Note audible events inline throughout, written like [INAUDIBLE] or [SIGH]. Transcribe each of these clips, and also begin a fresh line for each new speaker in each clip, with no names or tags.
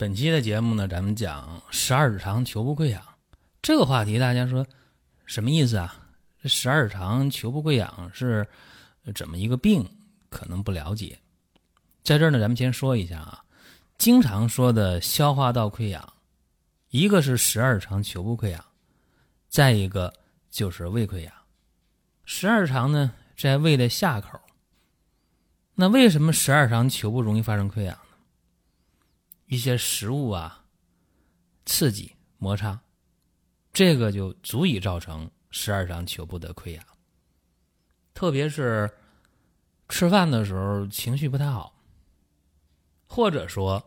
本期的节目呢，咱们讲十二指肠球部溃疡这个话题，大家说什么意思啊？这十二指肠球部溃疡是怎么一个病？可能不了解。在这儿呢，咱们先说一下啊，经常说的消化道溃疡，一个是十二指肠球部溃疡，再一个就是胃溃疡。十二指肠呢，在胃的下口。那为什么十二指肠球部容易发生溃疡？一些食物啊，刺激摩擦，这个就足以造成十二肠球部的溃疡。特别是吃饭的时候情绪不太好，或者说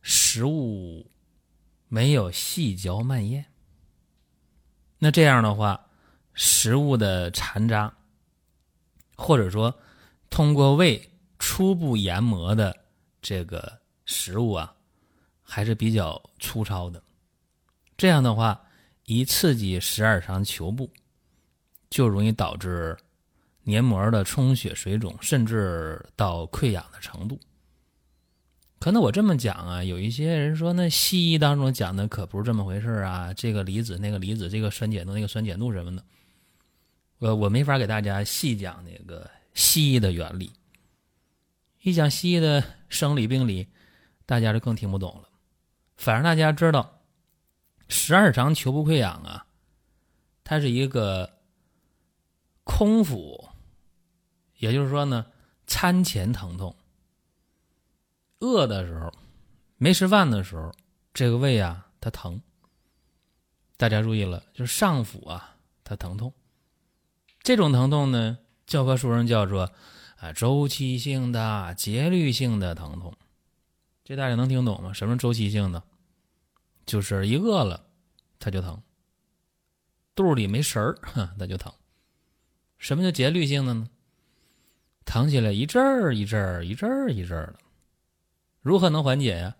食物没有细嚼慢咽，那这样的话，食物的残渣，或者说通过胃初步研磨的这个。食物啊，还是比较粗糙的，这样的话，一刺激十二肠球部，就容易导致黏膜的充血、水肿，甚至到溃疡的程度。可能我这么讲啊，有一些人说，那西医当中讲的可不是这么回事啊，这个离子、那个离子，这个酸碱度、那个酸碱度什么的，我我没法给大家细讲那个西医的原理。一讲西医的生理病理。大家就更听不懂了。反正大家知道，十二肠球部溃疡啊，它是一个空腹，也就是说呢，餐前疼痛。饿的时候，没吃饭的时候，这个胃啊它疼。大家注意了，就是上腹啊它疼痛。这种疼痛呢，教科书上叫做啊周期性的、节律性的疼痛。这大家能听懂吗？什么周期性的？就是一饿了，它就疼；肚里没食儿，它就疼。什么叫节律性的呢？疼起来一阵儿一阵儿一阵儿一阵儿的。如何能缓解呀？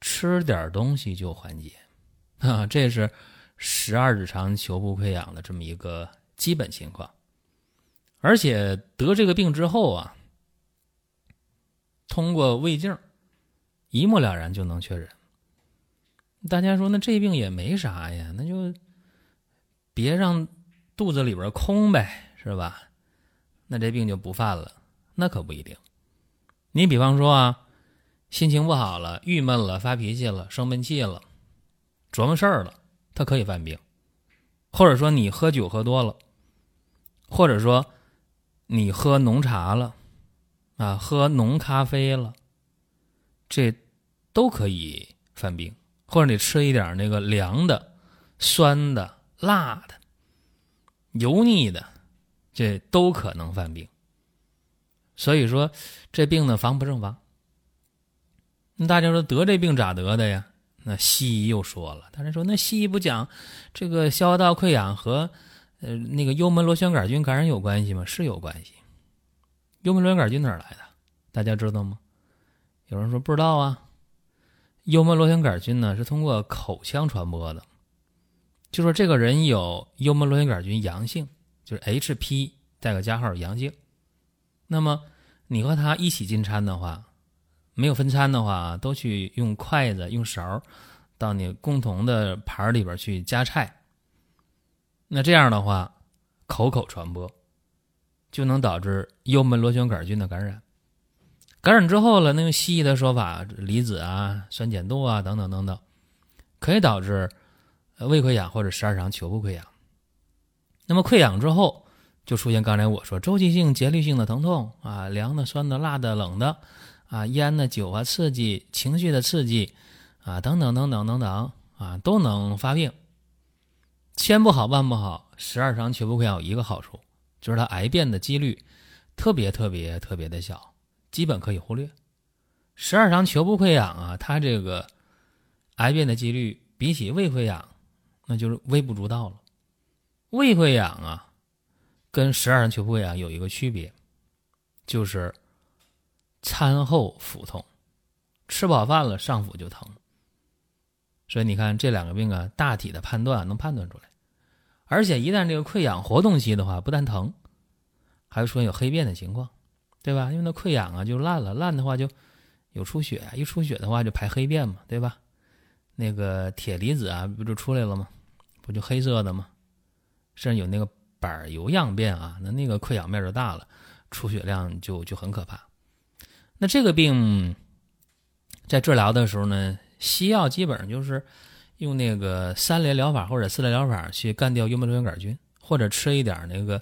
吃点东西就缓解 [LAUGHS] 啊！这是十二指肠球部溃疡的这么一个基本情况。而且得这个病之后啊，通过胃镜。一目了然就能确认。大家说那这病也没啥呀，那就别让肚子里边空呗，是吧？那这病就不犯了。那可不一定。你比方说啊，心情不好了，郁闷了，发脾气了，生闷气了，琢磨事儿了，他可以犯病。或者说你喝酒喝多了，或者说你喝浓茶了，啊，喝浓咖啡了。这都可以犯病，或者你吃一点那个凉的、酸的、辣的、油腻的，这都可能犯病。所以说，这病呢防不胜防。那大家说得这病咋得的呀？那西医又说了，大家说那西医不讲这个消化道溃疡和呃那个幽门螺旋杆菌感染有关系吗？是有关系。幽门螺旋杆菌哪来的？大家知道吗？有人说不知道啊，幽门螺旋杆菌呢是通过口腔传播的，就说这个人有幽门螺旋杆菌阳性，就是 HP 带个加号阳性，那么你和他一起进餐的话，没有分餐的话，都去用筷子用勺到你共同的盘里边去夹菜，那这样的话口口传播，就能导致幽门螺旋杆菌的感染。感染之后了，那个西医的说法，离子啊、酸碱度啊等等等等，可以导致胃溃疡或者十二肠球部溃疡。那么溃疡之后，就出现刚才我说周期性、节律性的疼痛啊，凉的、酸的、辣的、冷的啊，烟的、酒啊刺激、情绪的刺激啊，等等等等等等啊，都能发病。千不好万不好，十二肠球部溃疡有一个好处，就是它癌变的几率特别特别特别的小。基本可以忽略，十二肠球部溃疡啊，它这个癌变的几率比起胃溃疡，那就是微不足道了。胃溃疡啊，跟十二肠球部溃疡有一个区别，就是餐后腹痛，吃饱饭了上腹就疼。所以你看这两个病啊，大体的判断能判断出来。而且一旦这个溃疡活动期的话，不但疼，还会出现有黑便的情况，对吧？因为那溃疡啊就烂了，烂的话就有出血，一出血的话就排黑便嘛，对吧？那个铁离子啊不就出来了吗？不就黑色的吗？甚至有那个板油样便啊，那那个溃疡面就大了，出血量就就很可怕。那这个病在治疗的时候呢，西药基本上就是用那个三联疗法或者四联疗法去干掉幽门螺旋杆菌，或者吃一点那个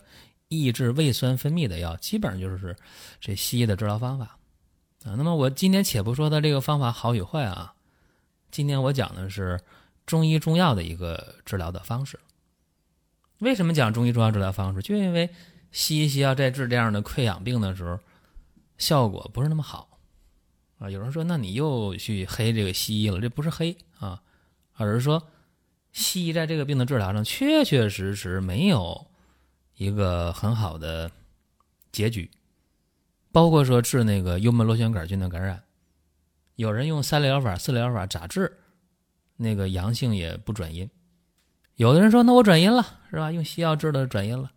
抑制胃酸分泌的药，基本上就是这西医的治疗方法啊。那么我今天且不说它这个方法好与坏啊，今天我讲的是中医中药的一个治疗的方式。为什么讲中医中药治疗方式？就因为西医西药在治这样的溃疡病的时候，效果不是那么好啊。有人说，那你又去黑这个西医了？这不是黑啊，而是说西医在这个病的治疗上确确实实没有一个很好的结局。包括说治那个幽门螺旋杆菌的感染，有人用三疗法、四疗法咋治，那个阳性也不转阴。有的人说：“那我转阴了，是吧？用西药治的转阴了，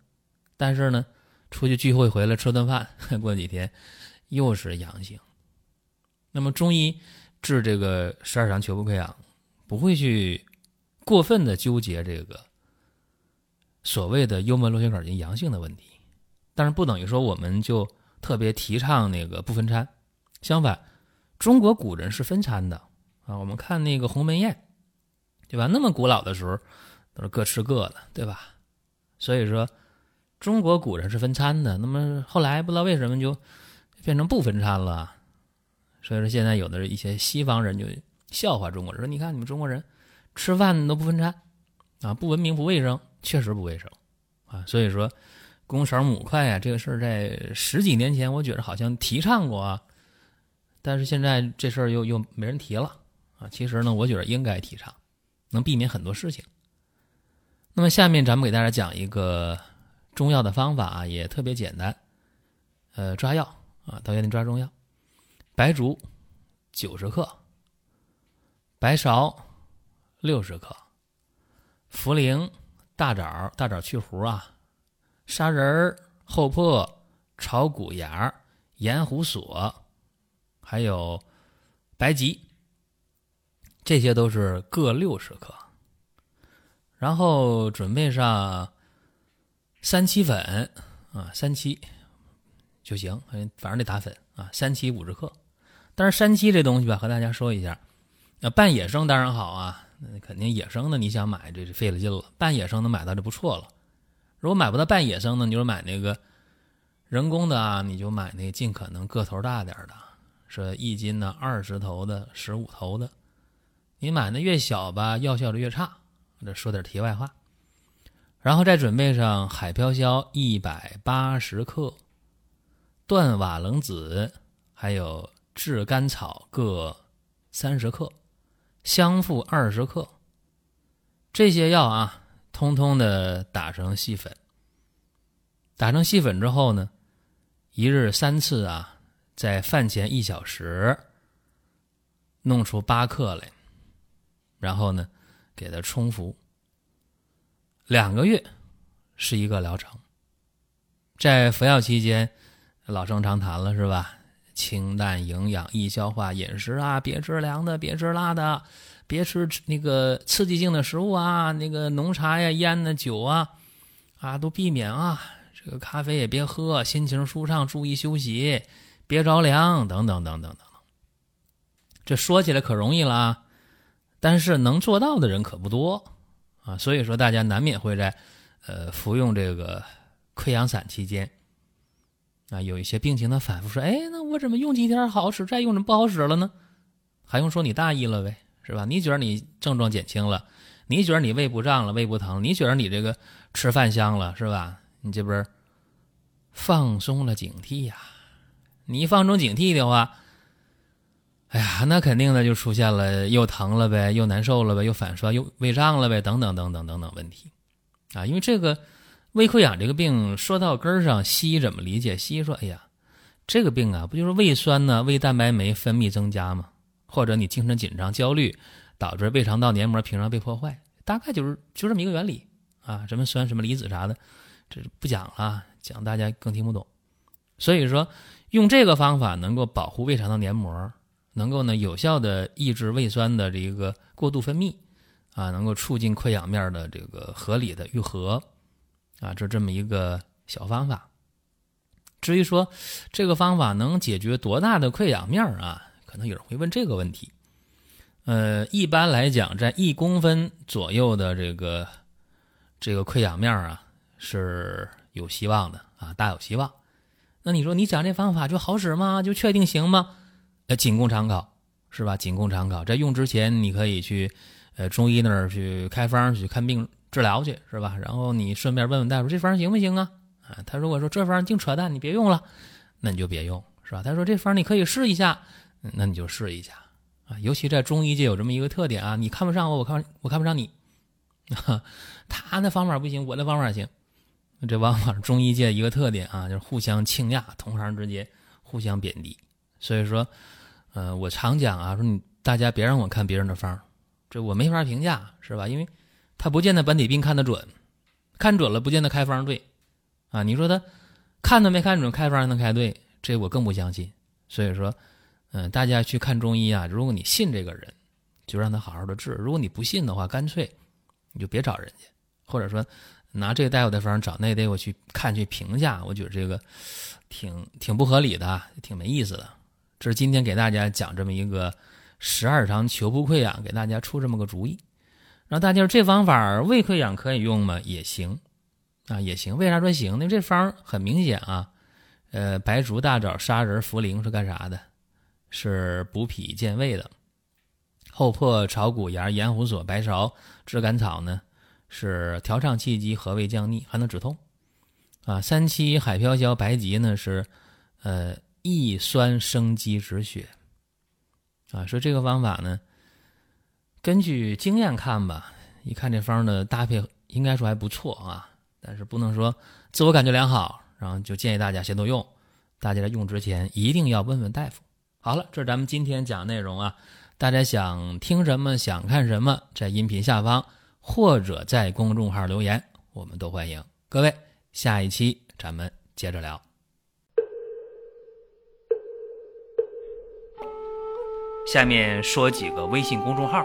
但是呢，出去聚会回来吃顿饭，过几天又是阳性。那么中医治这个十二肠球部溃疡，不会去过分的纠结这个所谓的幽门螺旋杆菌阳性的问题，但是不等于说我们就特别提倡那个不分餐。相反，中国古人是分餐的啊。我们看那个鸿门宴，对吧？那么古老的时候。都是各吃各的，对吧？所以说，中国古人是分餐的。那么后来不知道为什么就变成不分餐了。所以说现在有的一些西方人就笑话中国人，说：“你看你们中国人吃饭都不分餐啊，不文明不卫生，确实不卫生啊。”所以说，公勺母筷啊，这个事儿在十几年前我觉得好像提倡过啊，但是现在这事儿又又没人提了啊。其实呢，我觉得应该提倡，能避免很多事情。那么下面咱们给大家讲一个中药的方法啊，也特别简单。呃，抓药啊，到药店抓中药。白术九十克，白芍六十克，茯苓、大枣、大枣去核啊，砂仁、厚朴、炒谷芽、盐胡索，还有白及，这些都是各六十克。然后准备上三七粉啊，三七就行，反正得打粉啊，三七五十克。但是三七这东西吧，和大家说一下，那半野生当然好啊，那肯定野生的你想买这是费了劲了。半野生能买到就不错了。如果买不到半野生的，你就买那个人工的啊，你就买那个尽可能个头大点的，说一斤呢二十头的、十五头的。你买的越小吧，药效就越差。这说点题外话，然后再准备上海飘消一百八十克，断瓦楞子还有炙甘草各三十克，香附二十克。这些药啊，通通的打成细粉。打成细粉之后呢，一日三次啊，在饭前一小时弄出八克来，然后呢。给它冲服，两个月是一个疗程。在服药期间，老生常谈了是吧？清淡、营养、易消化饮食啊，别吃凉的，别吃辣的，别吃那个刺激性的食物啊，那个浓茶呀、烟呐酒啊，啊都避免啊。这个咖啡也别喝，心情舒畅，注意休息，别着凉，等等等等等等。这说起来可容易了。但是能做到的人可不多啊，所以说大家难免会在，呃，服用这个溃疡散期间，啊，有一些病情的反复说，哎，那我怎么用几天好使，再用怎么不好使了呢？还用说你大意了呗，是吧？你觉得你症状减轻了，你觉得你胃不胀了，胃不疼，你觉得你这个吃饭香了，是吧？你这不是放松了警惕呀？你一放松警惕的话，哎呀，那肯定的就出现了又疼了呗，又难受了呗，又反酸，又胃胀了呗，等等等等等等问题啊。因为这个胃溃疡这个病说到根儿上，西医怎么理解？西医说，哎呀，这个病啊，不就是胃酸呢，胃蛋白酶分泌增加吗？或者你精神紧张、焦虑，导致胃肠道黏膜屏障被破坏，大概就是就这么一个原理啊。什么酸、什么离子啥的，这不讲了，讲大家更听不懂。所以说，用这个方法能够保护胃肠道黏膜。能够呢有效的抑制胃酸的这个过度分泌，啊，能够促进溃疡面的这个合理的愈合，啊，这这么一个小方法。至于说这个方法能解决多大的溃疡面啊？可能有人会问这个问题。呃，一般来讲，在一公分左右的这个这个溃疡面啊是有希望的啊，大有希望。那你说你讲这方法就好使吗？就确定行吗？呃，仅供参考，是吧？仅供参考。在用之前，你可以去，呃，中医那儿去开方去看病治疗去，是吧？然后你顺便问问大夫，这方行不行啊？啊，他如果说这方净扯淡，你别用了，那你就别用，是吧？他说这方你可以试一下，那你就试一下啊。尤其在中医界有这么一个特点啊，你看不上我，我看我看不上你，[LAUGHS] 他那方法不行，我的方法行，这往往是中医界一个特点啊，就是互相倾轧，同行之间互相贬低。所以说，呃，我常讲啊，说你大家别让我看别人的方，这我没法评价，是吧？因为他不见得本体病看得准，看准了不见得开方对，啊，你说他看都没看准，开方能开对，这我更不相信。所以说，嗯，大家去看中医啊，如果你信这个人，就让他好好的治；如果你不信的话，干脆你就别找人家，或者说拿这个大夫的方找那大夫去看去评价，我觉得这个挺挺不合理的，挺没意思的。这是今天给大家讲这么一个十二肠球部溃疡，给大家出这么个主意，然后大家说这方法胃溃疡可以用吗？也行，啊也行。为啥说行？呢这方很明显啊，呃，白术、大枣、砂仁、茯苓是干啥的？是补脾健胃的。厚朴、炒谷芽、盐胡索、白芍、炙甘草呢，是调畅气机、和胃降逆，还能止痛。啊，三七、海飘消、白及呢是，呃。益酸生肌止血，啊，说这个方法呢，根据经验看吧，一看这方的搭配应该说还不错啊，但是不能说自我感觉良好，然后就建议大家先都用。大家在用之前一定要问问大夫。好了，这是咱们今天讲内容啊，大家想听什么，想看什么，在音频下方或者在公众号留言，我们都欢迎。各位，下一期咱们接着聊。下面说几个微信公众号：